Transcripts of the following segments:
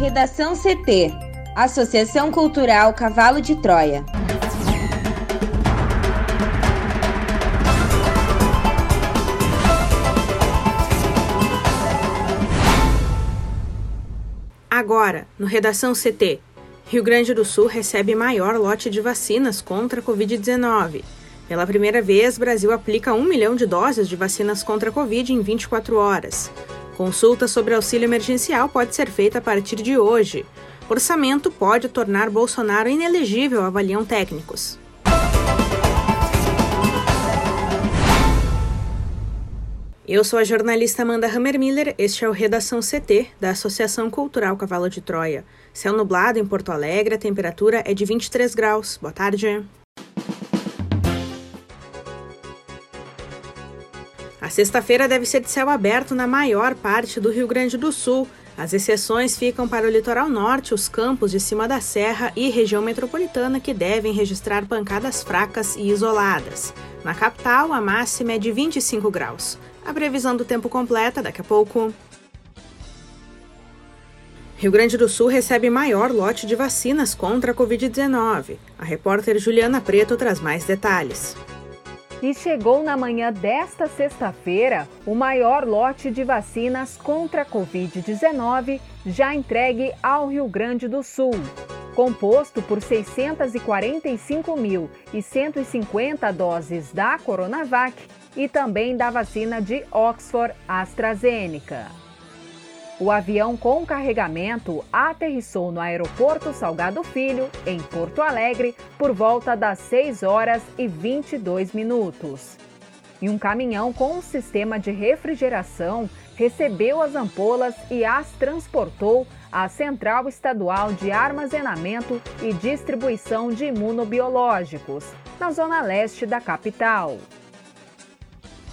Redação CT Associação Cultural Cavalo de Troia. Agora, no Redação CT, Rio Grande do Sul recebe maior lote de vacinas contra a Covid-19. Pela primeira vez, Brasil aplica um milhão de doses de vacinas contra a Covid em 24 horas. Consulta sobre auxílio emergencial pode ser feita a partir de hoje. Orçamento pode tornar Bolsonaro inelegível, avaliam técnicos. Eu sou a jornalista Amanda Hammermiller, este é o Redação CT, da Associação Cultural Cavalo de Troia. Céu nublado em Porto Alegre, a temperatura é de 23 graus. Boa tarde. A sexta-feira deve ser de céu aberto na maior parte do Rio Grande do Sul. As exceções ficam para o litoral norte, os campos de cima da serra e região metropolitana que devem registrar pancadas fracas e isoladas. Na capital, a máxima é de 25 graus. A previsão do tempo completa daqui a pouco. Rio Grande do Sul recebe maior lote de vacinas contra a Covid-19. A repórter Juliana Preto traz mais detalhes e chegou na manhã desta sexta-feira o maior lote de vacinas contra a Covid-19 já entregue ao Rio Grande do Sul. Composto por 645.150 doses da Coronavac e também da vacina de Oxford AstraZeneca. O avião com carregamento aterrissou no aeroporto Salgado Filho, em Porto Alegre, por volta das 6 horas e 22 minutos. E um caminhão com um sistema de refrigeração recebeu as ampolas e as transportou à Central Estadual de Armazenamento e Distribuição de Imunobiológicos, na zona leste da capital.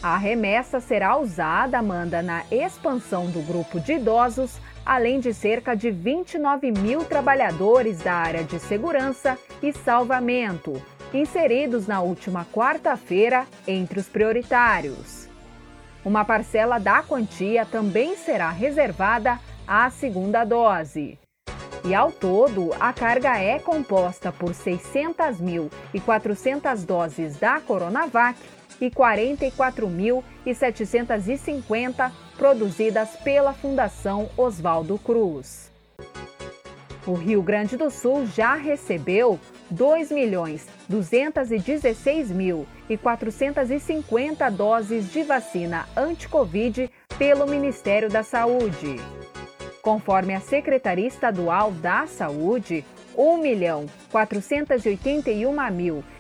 A remessa será usada, Amanda, na expansão do grupo de idosos, além de cerca de 29 mil trabalhadores da área de segurança e salvamento, inseridos na última quarta-feira entre os prioritários. Uma parcela da quantia também será reservada à segunda dose. E ao todo, a carga é composta por 600.400 doses da Coronavac e 44.750 produzidas pela Fundação Oswaldo Cruz. O Rio Grande do Sul já recebeu 2.216.450 doses de vacina anti-Covid pelo Ministério da Saúde. Conforme a Secretaria Estadual da Saúde,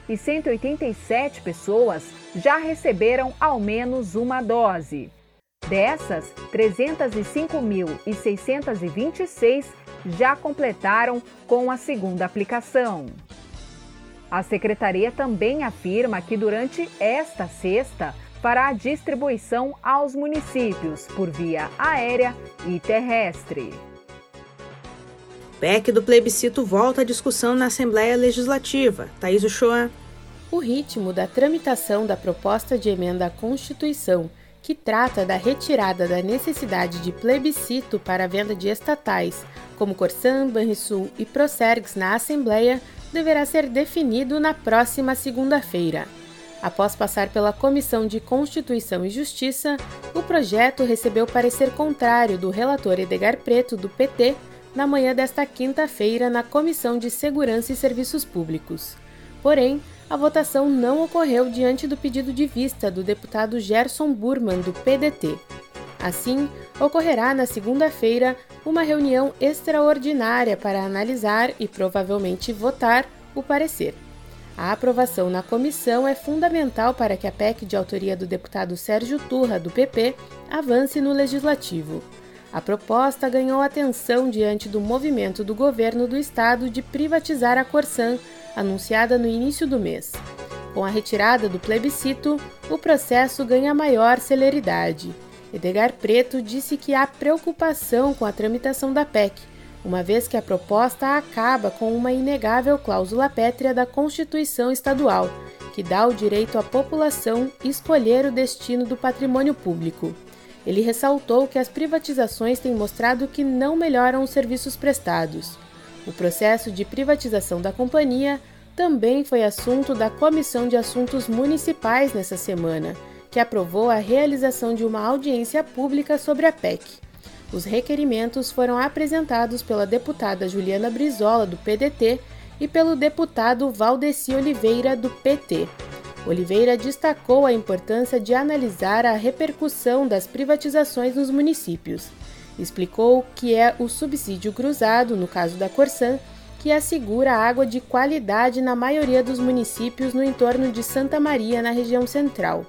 1.481.187 pessoas já receberam ao menos uma dose. Dessas, 305.626 já completaram com a segunda aplicação. A secretaria também afirma que durante esta sexta fará a distribuição aos municípios por via aérea e terrestre. PEC do plebiscito volta à discussão na Assembleia Legislativa. Thaís Uchoa. O ritmo da tramitação da proposta de emenda à Constituição, que trata da retirada da necessidade de plebiscito para a venda de estatais, como Corsan, Banrisul e Procergs na Assembleia, deverá ser definido na próxima segunda-feira. Após passar pela Comissão de Constituição e Justiça, o projeto recebeu parecer contrário do relator Edgar Preto, do PT, na manhã desta quinta-feira na Comissão de Segurança e Serviços Públicos. Porém, a votação não ocorreu diante do pedido de vista do deputado Gerson Burman, do PDT. Assim, ocorrerá na segunda-feira uma reunião extraordinária para analisar e provavelmente votar o parecer. A aprovação na comissão é fundamental para que a PEC de autoria do deputado Sérgio Turra, do PP, avance no legislativo. A proposta ganhou atenção diante do movimento do governo do estado de privatizar a Corsan, anunciada no início do mês. Com a retirada do plebiscito, o processo ganha maior celeridade. Edgar Preto disse que há preocupação com a tramitação da PEC, uma vez que a proposta acaba com uma inegável cláusula pétrea da Constituição Estadual, que dá o direito à população escolher o destino do patrimônio público. Ele ressaltou que as privatizações têm mostrado que não melhoram os serviços prestados. O processo de privatização da companhia também foi assunto da Comissão de Assuntos Municipais nessa semana, que aprovou a realização de uma audiência pública sobre a PEC. Os requerimentos foram apresentados pela deputada Juliana Brizola, do PDT, e pelo deputado Valdeci Oliveira, do PT. Oliveira destacou a importância de analisar a repercussão das privatizações nos municípios. Explicou que é o subsídio cruzado, no caso da Corsan, que assegura água de qualidade na maioria dos municípios no entorno de Santa Maria, na região central.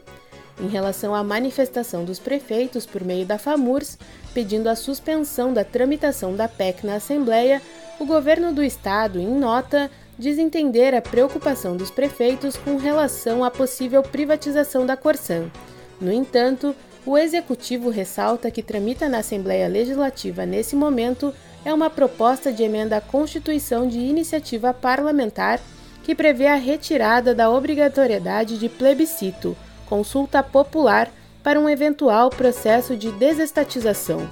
Em relação à manifestação dos prefeitos por meio da FAMURS, pedindo a suspensão da tramitação da PEC na Assembleia, o governo do estado, em nota, diz entender a preocupação dos prefeitos com relação à possível privatização da Corsan. No entanto, o executivo ressalta que tramita na Assembleia Legislativa nesse momento é uma proposta de emenda à Constituição de iniciativa parlamentar que prevê a retirada da obrigatoriedade de plebiscito, consulta popular, para um eventual processo de desestatização.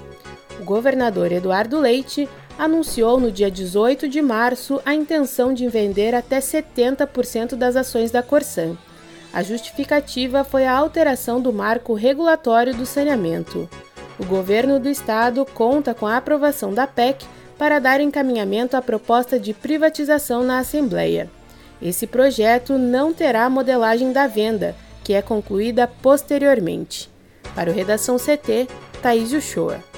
O governador Eduardo Leite anunciou no dia 18 de março a intenção de vender até 70% das ações da Corsan. A justificativa foi a alteração do marco regulatório do saneamento o governo do estado conta com a aprovação da PEC para dar encaminhamento à proposta de privatização na Assembleia. Esse projeto não terá modelagem da venda, que é concluída posteriormente. Para o Redação CT, Thaís Uchoa.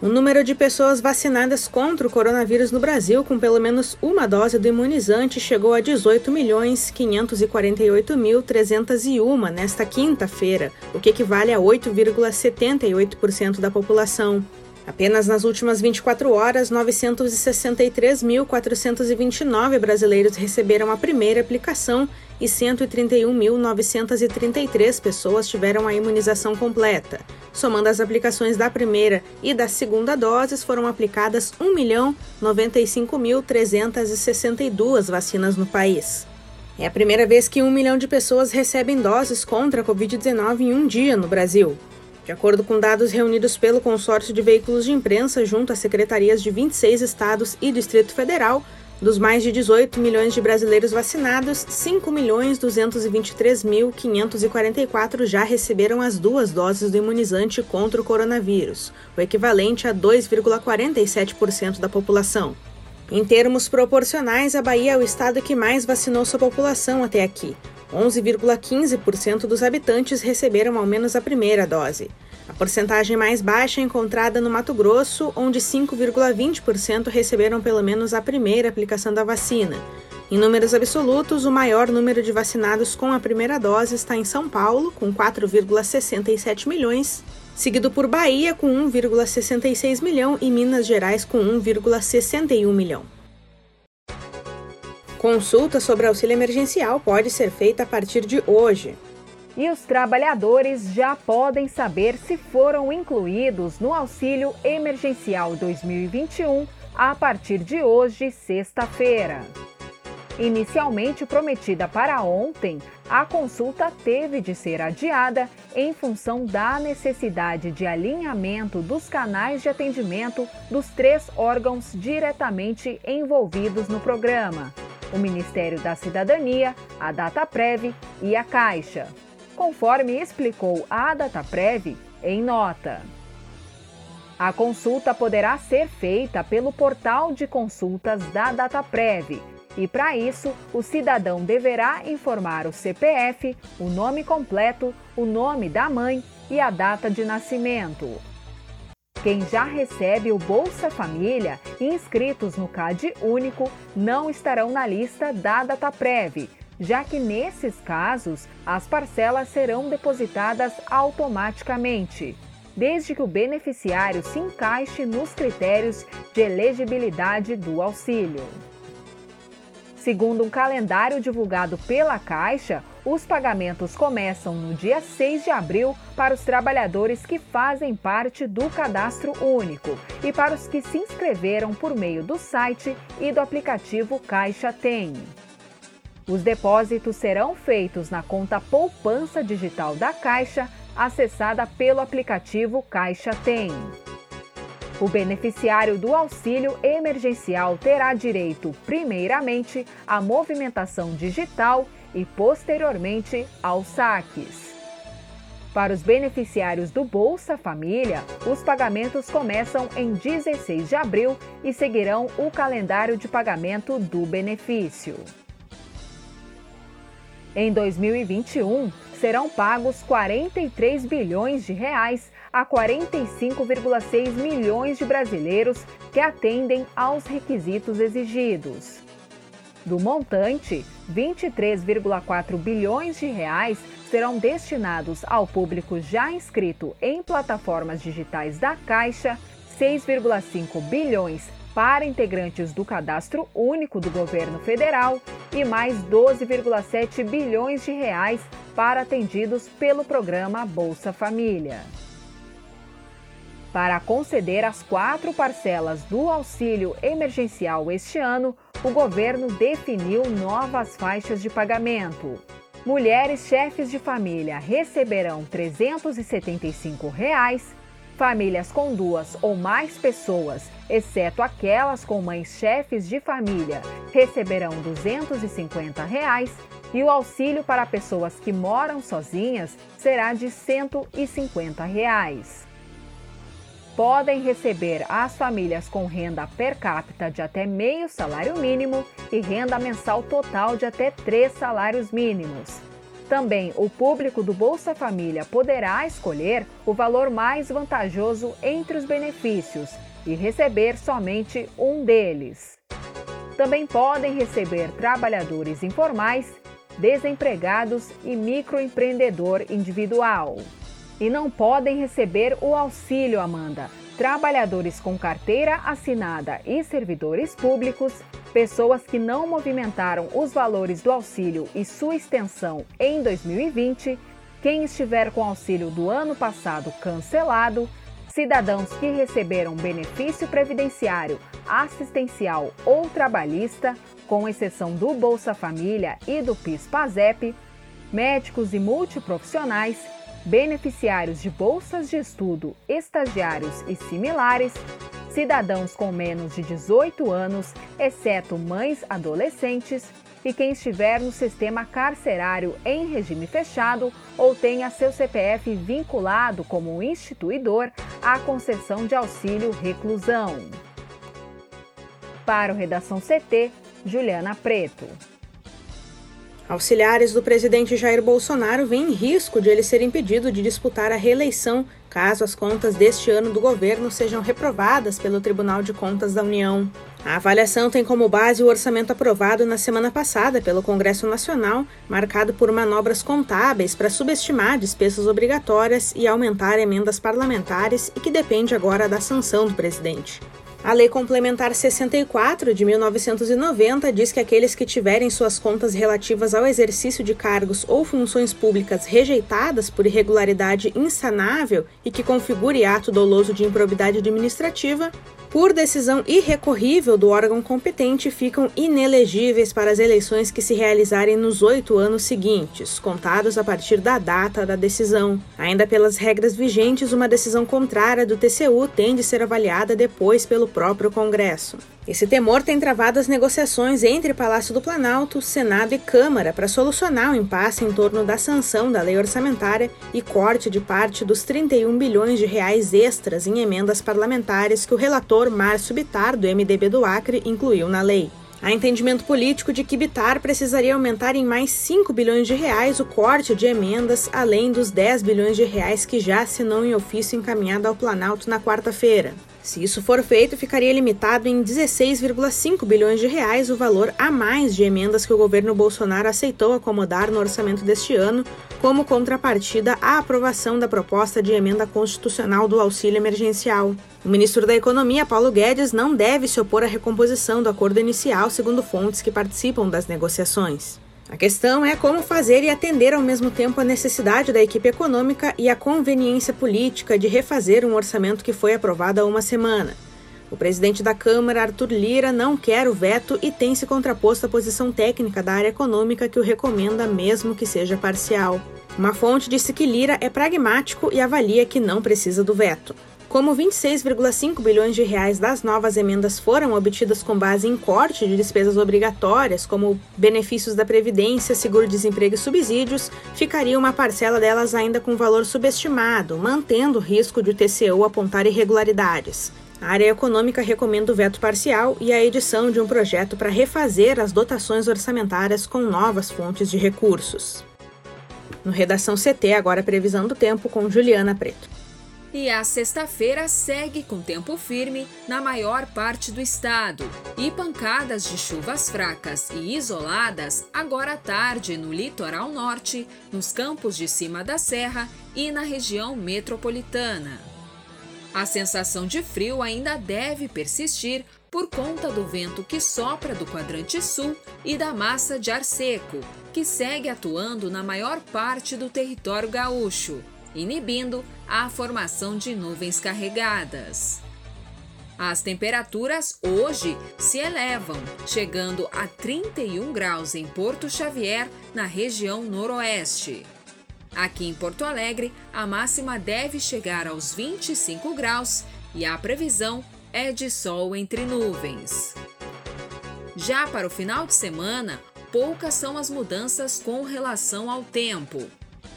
O número de pessoas vacinadas contra o coronavírus no Brasil com pelo menos uma dose do imunizante chegou a 18.548.301 nesta quinta-feira, o que equivale a 8,78% da população. Apenas nas últimas 24 horas, 963.429 brasileiros receberam a primeira aplicação e 131.933 pessoas tiveram a imunização completa. Somando as aplicações da primeira e da segunda doses, foram aplicadas 1.095.362 vacinas no país. É a primeira vez que um milhão de pessoas recebem doses contra a Covid-19 em um dia no Brasil. De acordo com dados reunidos pelo consórcio de veículos de imprensa junto às secretarias de 26 estados e Distrito Federal, dos mais de 18 milhões de brasileiros vacinados, 5 milhões 223.544 já receberam as duas doses do imunizante contra o coronavírus, o equivalente a 2,47% da população. Em termos proporcionais, a Bahia é o estado que mais vacinou sua população até aqui, 11,15% dos habitantes receberam ao menos a primeira dose. A porcentagem mais baixa é encontrada no Mato Grosso, onde 5,20% receberam pelo menos a primeira aplicação da vacina. Em números absolutos, o maior número de vacinados com a primeira dose está em São Paulo, com 4,67 milhões, seguido por Bahia, com 1,66 milhão, e Minas Gerais, com 1,61 milhão. Consulta sobre auxílio emergencial pode ser feita a partir de hoje. E os trabalhadores já podem saber se foram incluídos no auxílio emergencial 2021 a partir de hoje, sexta-feira. Inicialmente prometida para ontem, a consulta teve de ser adiada em função da necessidade de alinhamento dos canais de atendimento dos três órgãos diretamente envolvidos no programa o Ministério da Cidadania, a DataPrev e a Caixa, conforme explicou a DataPrev em nota. A consulta poderá ser feita pelo portal de consultas da DataPrev e, para isso, o cidadão deverá informar o CPF, o nome completo, o nome da mãe e a data de nascimento. Quem já recebe o Bolsa Família e inscritos no CAD Único não estarão na lista da DataPrev, já que nesses casos as parcelas serão depositadas automaticamente, desde que o beneficiário se encaixe nos critérios de elegibilidade do auxílio. Segundo um calendário divulgado pela Caixa, os pagamentos começam no dia 6 de abril para os trabalhadores que fazem parte do cadastro único e para os que se inscreveram por meio do site e do aplicativo Caixa Tem. Os depósitos serão feitos na conta Poupança Digital da Caixa acessada pelo aplicativo Caixa Tem. O beneficiário do auxílio emergencial terá direito, primeiramente, à movimentação digital e, posteriormente, aos saques. Para os beneficiários do Bolsa Família, os pagamentos começam em 16 de abril e seguirão o calendário de pagamento do benefício. Em 2021, serão pagos 43 bilhões de reais a 45,6 milhões de brasileiros que atendem aos requisitos exigidos. Do montante, 23,4 bilhões de reais serão destinados ao público já inscrito em plataformas digitais da Caixa, 6,5 bilhões para integrantes do Cadastro Único do Governo Federal e mais 12,7 bilhões de reais para atendidos pelo programa Bolsa Família. Para conceder as quatro parcelas do auxílio emergencial este ano, o governo definiu novas faixas de pagamento. Mulheres chefes de família receberão 375 reais, famílias com duas ou mais pessoas, exceto aquelas com mães chefes de família, receberão 250 reais, e o auxílio para pessoas que moram sozinhas será de 150 reais podem receber as famílias com renda per capita de até meio salário mínimo e renda mensal total de até três salários mínimos. Também o público do Bolsa Família poderá escolher o valor mais vantajoso entre os benefícios e receber somente um deles. Também podem receber trabalhadores informais, desempregados e microempreendedor individual. E não podem receber o auxílio, Amanda. Trabalhadores com carteira assinada e servidores públicos, pessoas que não movimentaram os valores do auxílio e sua extensão em 2020, quem estiver com auxílio do ano passado cancelado, cidadãos que receberam benefício previdenciário, assistencial ou trabalhista, com exceção do Bolsa Família e do PIS/PASEP, médicos e multiprofissionais beneficiários de bolsas de estudo, estagiários e similares, cidadãos com menos de 18 anos, exceto mães adolescentes, e quem estiver no sistema carcerário em regime fechado ou tenha seu CPF vinculado como instituidor à concessão de auxílio reclusão. Para o Redação CT, Juliana Preto. Auxiliares do presidente Jair Bolsonaro veem risco de ele ser impedido de disputar a reeleição caso as contas deste ano do governo sejam reprovadas pelo Tribunal de Contas da União. A avaliação tem como base o orçamento aprovado na semana passada pelo Congresso Nacional, marcado por manobras contábeis para subestimar despesas obrigatórias e aumentar emendas parlamentares e que depende agora da sanção do presidente. A Lei Complementar 64 de 1990 diz que aqueles que tiverem suas contas relativas ao exercício de cargos ou funções públicas rejeitadas por irregularidade insanável e que configure ato doloso de improbidade administrativa por decisão irrecorrível do órgão competente, ficam inelegíveis para as eleições que se realizarem nos oito anos seguintes, contados a partir da data da decisão. Ainda pelas regras vigentes, uma decisão contrária do TCU tem de ser avaliada depois pelo próprio Congresso. Esse temor tem travado as negociações entre Palácio do Planalto, Senado e Câmara para solucionar o impasse em torno da sanção da lei orçamentária e corte de parte dos 31 bilhões de reais extras em emendas parlamentares que o relator Márcio Bitar, do MDB do Acre, incluiu na lei. Há entendimento político de que Bitar precisaria aumentar em mais 5 bilhões de reais o corte de emendas, além dos 10 bilhões de reais que já assinou em ofício encaminhado ao Planalto na quarta-feira. Se isso for feito, ficaria limitado em 16,5 bilhões de reais o valor a mais de emendas que o governo Bolsonaro aceitou acomodar no orçamento deste ano, como contrapartida à aprovação da proposta de emenda constitucional do auxílio emergencial. O ministro da Economia, Paulo Guedes, não deve se opor à recomposição do acordo inicial, segundo fontes que participam das negociações. A questão é como fazer e atender ao mesmo tempo a necessidade da equipe econômica e a conveniência política de refazer um orçamento que foi aprovado há uma semana. O presidente da Câmara, Arthur Lira, não quer o veto e tem se contraposto à posição técnica da área econômica que o recomenda, mesmo que seja parcial. Uma fonte disse que Lira é pragmático e avalia que não precisa do veto. Como 26,5 bilhões de reais das novas emendas foram obtidas com base em corte de despesas obrigatórias, como benefícios da Previdência, seguro-desemprego e subsídios, ficaria uma parcela delas ainda com valor subestimado, mantendo o risco de o TCU apontar irregularidades. A área econômica recomenda o veto parcial e a edição de um projeto para refazer as dotações orçamentárias com novas fontes de recursos. No Redação CT, agora previsão do tempo com Juliana Preto. E a sexta-feira segue com tempo firme na maior parte do estado e pancadas de chuvas fracas e isoladas agora à tarde no litoral norte, nos campos de cima da serra e na região metropolitana. A sensação de frio ainda deve persistir por conta do vento que sopra do quadrante sul e da massa de ar seco, que segue atuando na maior parte do território gaúcho inibindo a formação de nuvens carregadas. As temperaturas hoje se elevam, chegando a 31 graus em Porto Xavier, na região noroeste. Aqui em Porto Alegre, a máxima deve chegar aos 25 graus e a previsão é de sol entre nuvens. Já para o final de semana, poucas são as mudanças com relação ao tempo.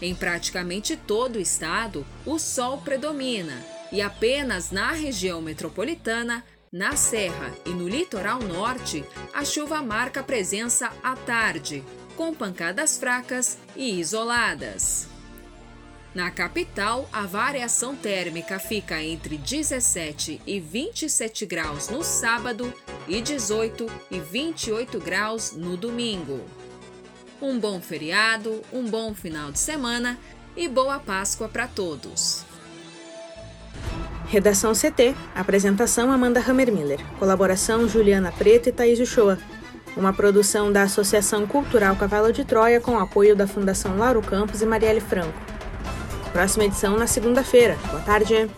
Em praticamente todo o estado, o sol predomina e apenas na região metropolitana, na Serra e no litoral norte, a chuva marca presença à tarde, com pancadas fracas e isoladas. Na capital, a variação térmica fica entre 17 e 27 graus no sábado e 18 e 28 graus no domingo um bom feriado, um bom final de semana e boa Páscoa para todos. Redação CT. Apresentação Amanda Hammermiller. Colaboração Juliana Preto e Thaís Uchoa. Uma produção da Associação Cultural Cavalo de Troia com apoio da Fundação Lauro Campos e Marielle Franco. Próxima edição na segunda-feira. Boa tarde.